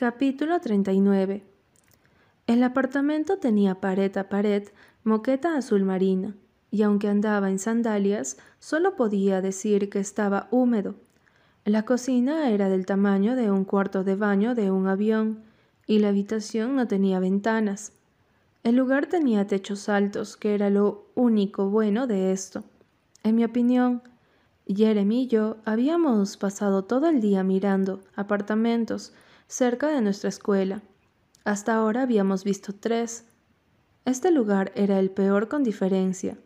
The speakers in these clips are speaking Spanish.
Capítulo 39 El apartamento tenía pared a pared moqueta azul marina, y aunque andaba en sandalias, solo podía decir que estaba húmedo. La cocina era del tamaño de un cuarto de baño de un avión, y la habitación no tenía ventanas. El lugar tenía techos altos, que era lo único bueno de esto. En mi opinión, Jeremy y yo habíamos pasado todo el día mirando apartamentos cerca de nuestra escuela. Hasta ahora habíamos visto tres. Este lugar era el peor con diferencia.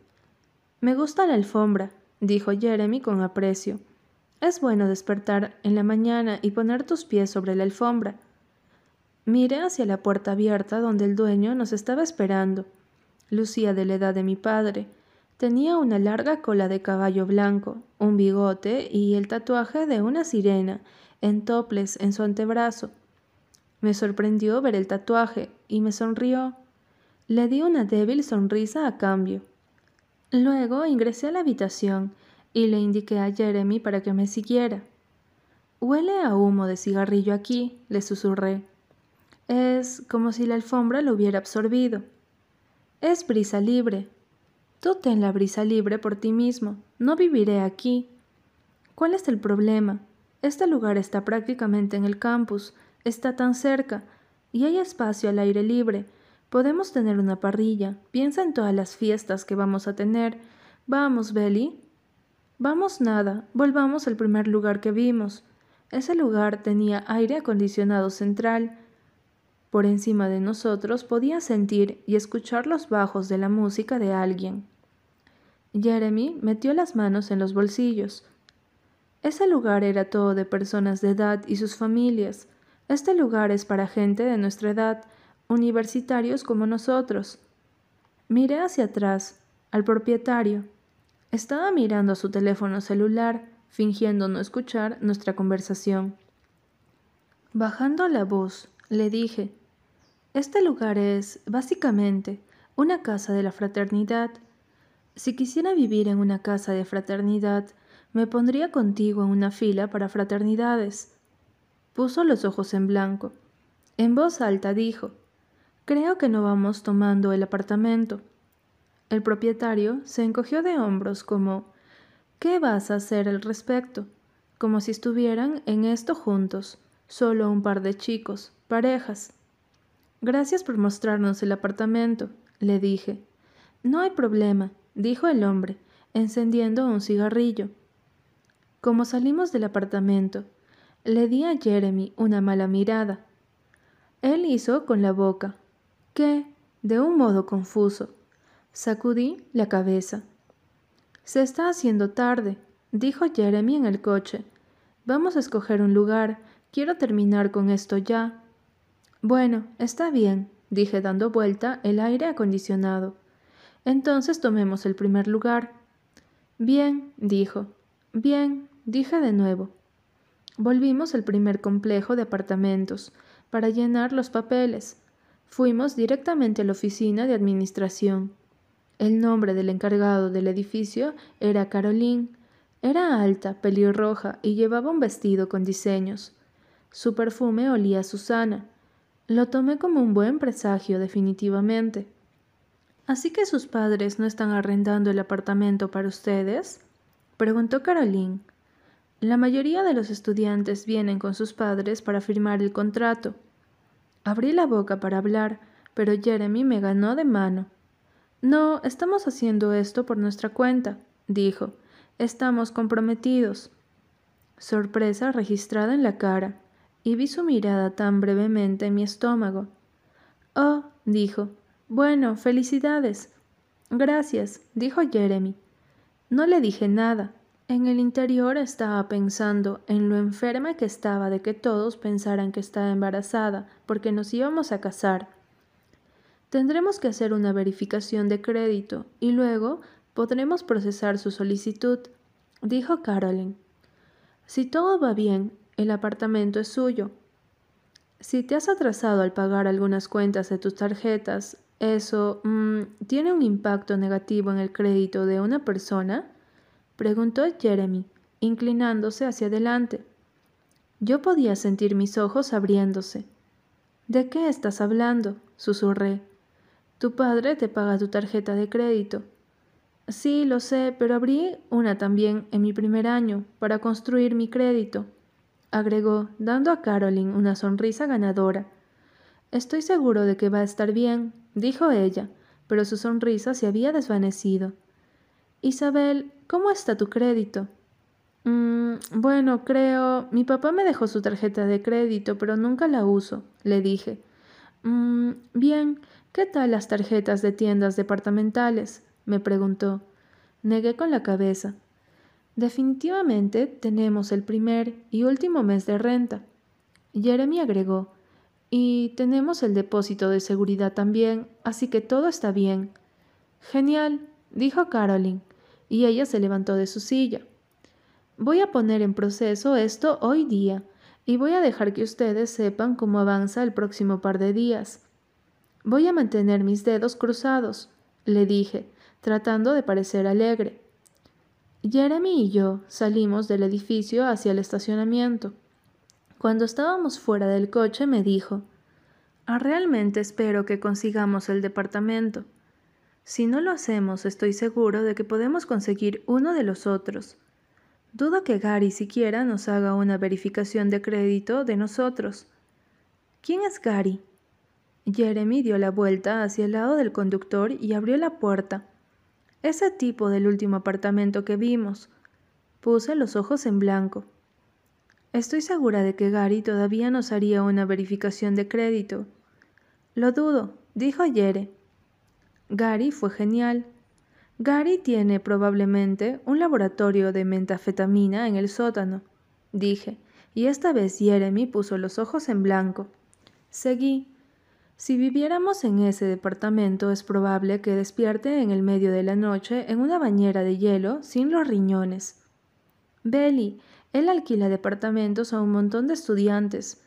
Me gusta la alfombra, dijo Jeremy con aprecio. Es bueno despertar en la mañana y poner tus pies sobre la alfombra. Miré hacia la puerta abierta donde el dueño nos estaba esperando. Lucía de la edad de mi padre. Tenía una larga cola de caballo blanco, un bigote y el tatuaje de una sirena en toples en su antebrazo. Me sorprendió ver el tatuaje y me sonrió. Le di una débil sonrisa a cambio. Luego ingresé a la habitación y le indiqué a Jeremy para que me siguiera. Huele a humo de cigarrillo aquí, le susurré. Es como si la alfombra lo hubiera absorbido. Es brisa libre. Tú ten la brisa libre por ti mismo. No viviré aquí. ¿Cuál es el problema? Este lugar está prácticamente en el campus, está tan cerca, y hay espacio al aire libre. Podemos tener una parrilla. Piensa en todas las fiestas que vamos a tener. Vamos, Belly. Vamos nada, volvamos al primer lugar que vimos. Ese lugar tenía aire acondicionado central. Por encima de nosotros podía sentir y escuchar los bajos de la música de alguien. Jeremy metió las manos en los bolsillos. Ese lugar era todo de personas de edad y sus familias. Este lugar es para gente de nuestra edad, universitarios como nosotros. Miré hacia atrás, al propietario. Estaba mirando su teléfono celular, fingiendo no escuchar nuestra conversación. Bajando la voz, le dije, Este lugar es, básicamente, una casa de la fraternidad. Si quisiera vivir en una casa de fraternidad, me pondría contigo en una fila para fraternidades. Puso los ojos en blanco. En voz alta dijo, Creo que no vamos tomando el apartamento. El propietario se encogió de hombros como, ¿qué vas a hacer al respecto? Como si estuvieran en esto juntos, solo un par de chicos, parejas. Gracias por mostrarnos el apartamento, le dije. No hay problema, dijo el hombre, encendiendo un cigarrillo. Como salimos del apartamento, le di a Jeremy una mala mirada. Él hizo con la boca, que, de un modo confuso, sacudí la cabeza. Se está haciendo tarde, dijo Jeremy en el coche. Vamos a escoger un lugar. Quiero terminar con esto ya. Bueno, está bien, dije dando vuelta el aire acondicionado. Entonces tomemos el primer lugar. Bien, dijo. Bien, dije de nuevo. Volvimos al primer complejo de apartamentos para llenar los papeles. Fuimos directamente a la oficina de administración. El nombre del encargado del edificio era Caroline. Era alta, pelirroja y llevaba un vestido con diseños. Su perfume olía a Susana. Lo tomé como un buen presagio definitivamente. ¿Así que sus padres no están arrendando el apartamento para ustedes? preguntó Caroline. La mayoría de los estudiantes vienen con sus padres para firmar el contrato. Abrí la boca para hablar, pero Jeremy me ganó de mano. No, estamos haciendo esto por nuestra cuenta, dijo. Estamos comprometidos. Sorpresa registrada en la cara, y vi su mirada tan brevemente en mi estómago. Oh, dijo. Bueno, felicidades. Gracias, dijo Jeremy. No le dije nada, en el interior estaba pensando en lo enferma que estaba de que todos pensaran que estaba embarazada porque nos íbamos a casar. Tendremos que hacer una verificación de crédito y luego podremos procesar su solicitud, dijo Carolyn. Si todo va bien, el apartamento es suyo. Si te has atrasado al pagar algunas cuentas de tus tarjetas, ¿eso mm, tiene un impacto negativo en el crédito de una persona? Preguntó Jeremy, inclinándose hacia adelante. Yo podía sentir mis ojos abriéndose. ¿De qué estás hablando? susurré. Tu padre te paga tu tarjeta de crédito. Sí, lo sé, pero abrí una también en mi primer año para construir mi crédito, agregó, dando a Caroline una sonrisa ganadora. Estoy seguro de que va a estar bien, dijo ella, pero su sonrisa se había desvanecido. Isabel, ¿cómo está tu crédito? Mm, bueno, creo. Mi papá me dejó su tarjeta de crédito, pero nunca la uso, le dije. Mm, bien, ¿qué tal las tarjetas de tiendas departamentales? me preguntó. Negué con la cabeza. Definitivamente tenemos el primer y último mes de renta. Jeremy agregó. Y tenemos el depósito de seguridad también, así que todo está bien. Genial, dijo Caroline, y ella se levantó de su silla. Voy a poner en proceso esto hoy día y voy a dejar que ustedes sepan cómo avanza el próximo par de días. Voy a mantener mis dedos cruzados, le dije, tratando de parecer alegre. Jeremy y yo salimos del edificio hacia el estacionamiento. Cuando estábamos fuera del coche me dijo, ah, Realmente espero que consigamos el departamento. Si no lo hacemos, estoy seguro de que podemos conseguir uno de los otros. Dudo que Gary siquiera nos haga una verificación de crédito de nosotros. ¿Quién es Gary? Jeremy dio la vuelta hacia el lado del conductor y abrió la puerta. Ese tipo del último apartamento que vimos. Puse los ojos en blanco. Estoy segura de que Gary todavía nos haría una verificación de crédito. Lo dudo, dijo Yere. Gary fue genial. Gary tiene probablemente un laboratorio de metafetamina en el sótano, dije, y esta vez Jeremy puso los ojos en blanco. Seguí. Si viviéramos en ese departamento es probable que despierte en el medio de la noche en una bañera de hielo sin los riñones. Belly, él alquila departamentos a un montón de estudiantes.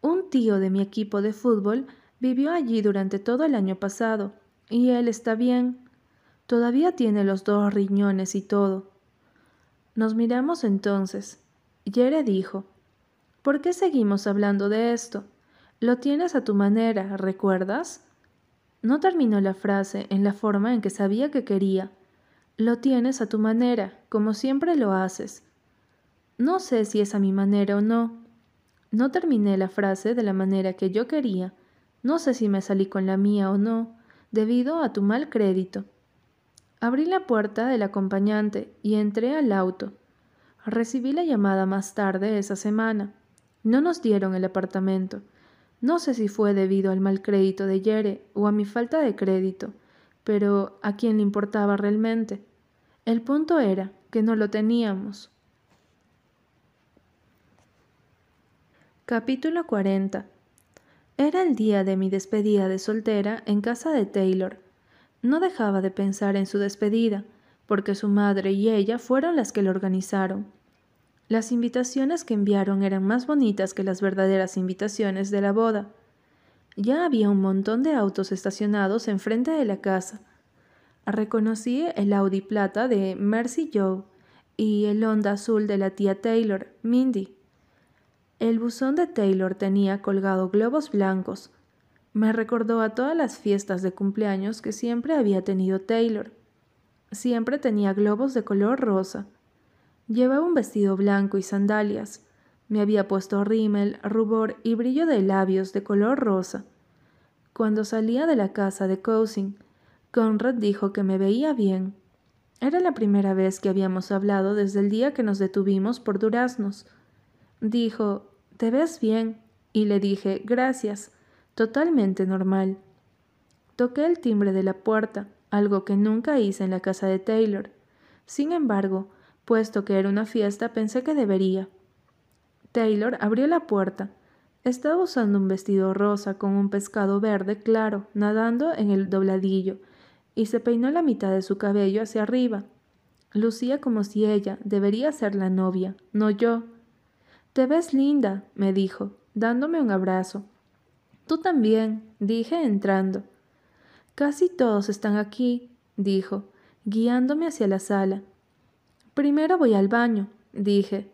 Un tío de mi equipo de fútbol vivió allí durante todo el año pasado, y él está bien. Todavía tiene los dos riñones y todo. Nos miramos entonces. Yere dijo, ¿Por qué seguimos hablando de esto? Lo tienes a tu manera, ¿recuerdas? No terminó la frase en la forma en que sabía que quería. Lo tienes a tu manera, como siempre lo haces. No sé si es a mi manera o no. No terminé la frase de la manera que yo quería. No sé si me salí con la mía o no, debido a tu mal crédito. Abrí la puerta del acompañante y entré al auto. Recibí la llamada más tarde esa semana. No nos dieron el apartamento. No sé si fue debido al mal crédito de Yere o a mi falta de crédito, pero ¿a quién le importaba realmente? El punto era que no lo teníamos. Capítulo 40 Era el día de mi despedida de soltera en casa de Taylor. No dejaba de pensar en su despedida, porque su madre y ella fueron las que lo organizaron. Las invitaciones que enviaron eran más bonitas que las verdaderas invitaciones de la boda. Ya había un montón de autos estacionados enfrente de la casa. Reconocí el Audi plata de Mercy Joe y el Honda azul de la tía Taylor, Mindy. El buzón de Taylor tenía colgado globos blancos. Me recordó a todas las fiestas de cumpleaños que siempre había tenido Taylor. Siempre tenía globos de color rosa Llevaba un vestido blanco y sandalias. Me había puesto rímel, rubor y brillo de labios de color rosa. Cuando salía de la casa de Cousin, Conrad dijo que me veía bien. Era la primera vez que habíamos hablado desde el día que nos detuvimos por duraznos. Dijo, Te ves bien, y le dije, Gracias, totalmente normal. Toqué el timbre de la puerta, algo que nunca hice en la casa de Taylor. Sin embargo, Puesto que era una fiesta, pensé que debería. Taylor abrió la puerta. Estaba usando un vestido rosa con un pescado verde claro nadando en el dobladillo, y se peinó la mitad de su cabello hacia arriba. Lucía como si ella debería ser la novia, no yo. Te ves linda, me dijo, dándome un abrazo. Tú también, dije entrando. Casi todos están aquí, dijo, guiándome hacia la sala. Primero voy al baño, dije.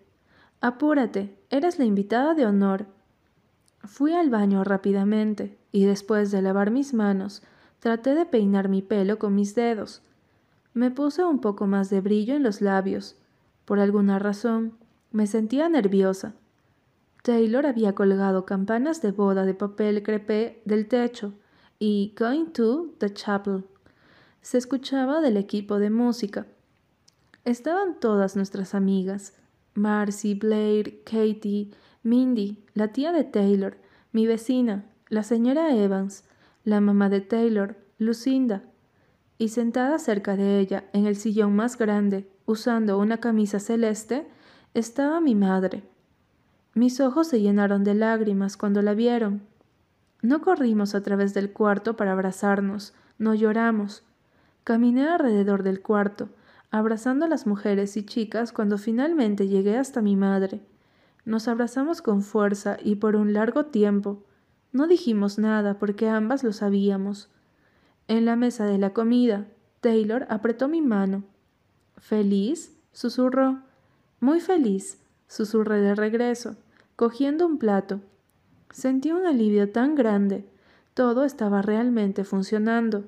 Apúrate, eres la invitada de honor. Fui al baño rápidamente y después de lavar mis manos, traté de peinar mi pelo con mis dedos. Me puse un poco más de brillo en los labios. Por alguna razón, me sentía nerviosa. Taylor había colgado campanas de boda de papel crepé del techo y Going to the Chapel. Se escuchaba del equipo de música. Estaban todas nuestras amigas, Marcy, Blair, Katie, Mindy, la tía de Taylor, mi vecina, la señora Evans, la mamá de Taylor, Lucinda, y sentada cerca de ella, en el sillón más grande, usando una camisa celeste, estaba mi madre. Mis ojos se llenaron de lágrimas cuando la vieron. No corrimos a través del cuarto para abrazarnos, no lloramos. Caminé alrededor del cuarto, abrazando a las mujeres y chicas cuando finalmente llegué hasta mi madre. Nos abrazamos con fuerza y por un largo tiempo. No dijimos nada porque ambas lo sabíamos. En la mesa de la comida, Taylor apretó mi mano. ¿Feliz? susurró. Muy feliz, susurré de regreso, cogiendo un plato. Sentí un alivio tan grande. Todo estaba realmente funcionando.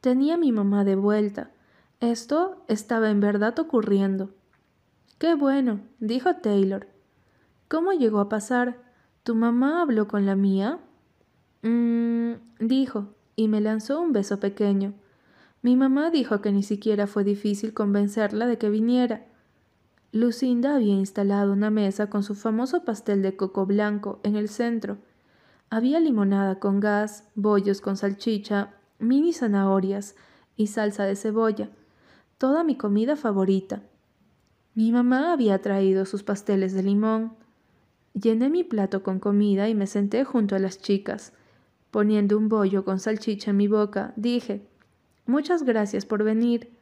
Tenía a mi mamá de vuelta. Esto estaba en verdad ocurriendo. Qué bueno, dijo Taylor. ¿Cómo llegó a pasar? ¿Tu mamá habló con la mía? Mmm, dijo, y me lanzó un beso pequeño. Mi mamá dijo que ni siquiera fue difícil convencerla de que viniera. Lucinda había instalado una mesa con su famoso pastel de coco blanco en el centro. Había limonada con gas, bollos con salchicha, mini zanahorias y salsa de cebolla, toda mi comida favorita. Mi mamá había traído sus pasteles de limón. Llené mi plato con comida y me senté junto a las chicas. Poniendo un bollo con salchicha en mi boca, dije, Muchas gracias por venir.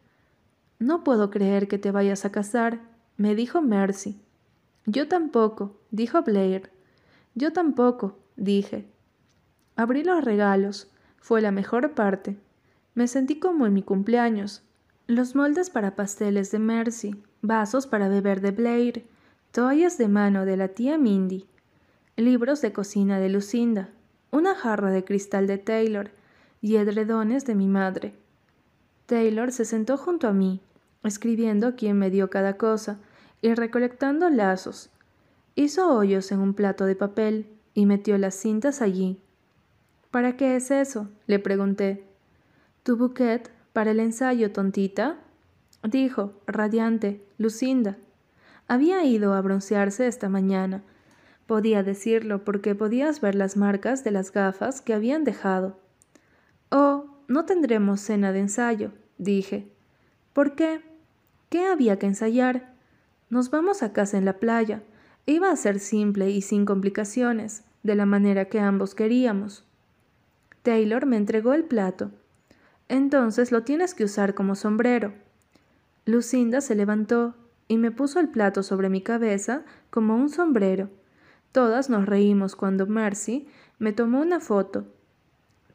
No puedo creer que te vayas a casar me dijo Mercy. Yo tampoco, dijo Blair. Yo tampoco, dije. Abrí los regalos. Fue la mejor parte. Me sentí como en mi cumpleaños. Los moldes para pasteles de Mercy, vasos para beber de Blair, toallas de mano de la tía Mindy, libros de cocina de Lucinda, una jarra de cristal de Taylor y edredones de mi madre. Taylor se sentó junto a mí, escribiendo quién me dio cada cosa, y recolectando lazos. Hizo hoyos en un plato de papel y metió las cintas allí. ¿Para qué es eso? le pregunté. ¿Tu bouquet para el ensayo, tontita? dijo, radiante, Lucinda. Había ido a broncearse esta mañana. Podía decirlo porque podías ver las marcas de las gafas que habían dejado. Oh, no tendremos cena de ensayo, dije. ¿Por qué? ¿Qué había que ensayar? Nos vamos a casa en la playa. Iba a ser simple y sin complicaciones, de la manera que ambos queríamos. Taylor me entregó el plato. Entonces lo tienes que usar como sombrero. Lucinda se levantó y me puso el plato sobre mi cabeza como un sombrero. Todas nos reímos cuando Mercy me tomó una foto.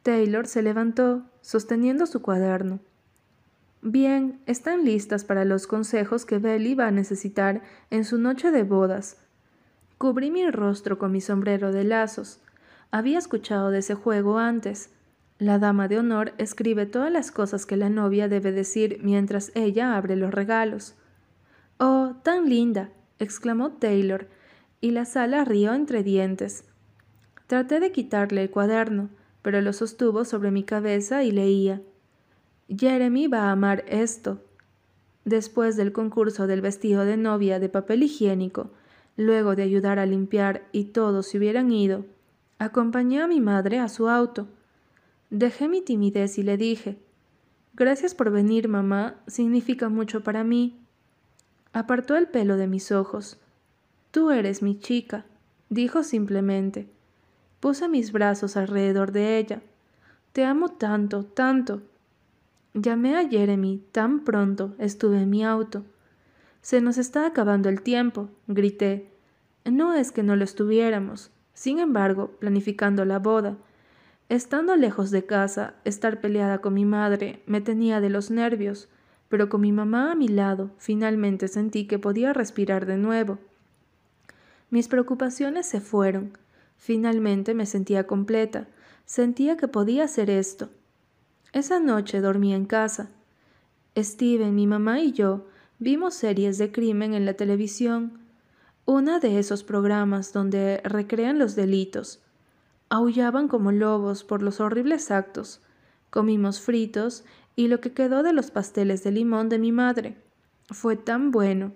Taylor se levantó, sosteniendo su cuaderno. Bien, están listas para los consejos que Belly va a necesitar en su noche de bodas. Cubrí mi rostro con mi sombrero de lazos. Había escuchado de ese juego antes. La dama de honor escribe todas las cosas que la novia debe decir mientras ella abre los regalos. Oh, tan linda. exclamó Taylor, y la sala rió entre dientes. Traté de quitarle el cuaderno, pero lo sostuvo sobre mi cabeza y leía. Jeremy va a amar esto. Después del concurso del vestido de novia de papel higiénico, luego de ayudar a limpiar y todos se hubieran ido, acompañé a mi madre a su auto. Dejé mi timidez y le dije, Gracias por venir, mamá, significa mucho para mí. Apartó el pelo de mis ojos. Tú eres mi chica, dijo simplemente. Puse mis brazos alrededor de ella. Te amo tanto, tanto. Llamé a Jeremy tan pronto estuve en mi auto. Se nos está acabando el tiempo, grité. No es que no lo estuviéramos. Sin embargo, planificando la boda. Estando lejos de casa, estar peleada con mi madre me tenía de los nervios, pero con mi mamá a mi lado, finalmente sentí que podía respirar de nuevo. Mis preocupaciones se fueron. Finalmente me sentía completa, sentía que podía hacer esto. Esa noche dormí en casa. Steven, mi mamá y yo vimos series de crimen en la televisión, una de esos programas donde recrean los delitos. Aullaban como lobos por los horribles actos. Comimos fritos y lo que quedó de los pasteles de limón de mi madre. Fue tan bueno.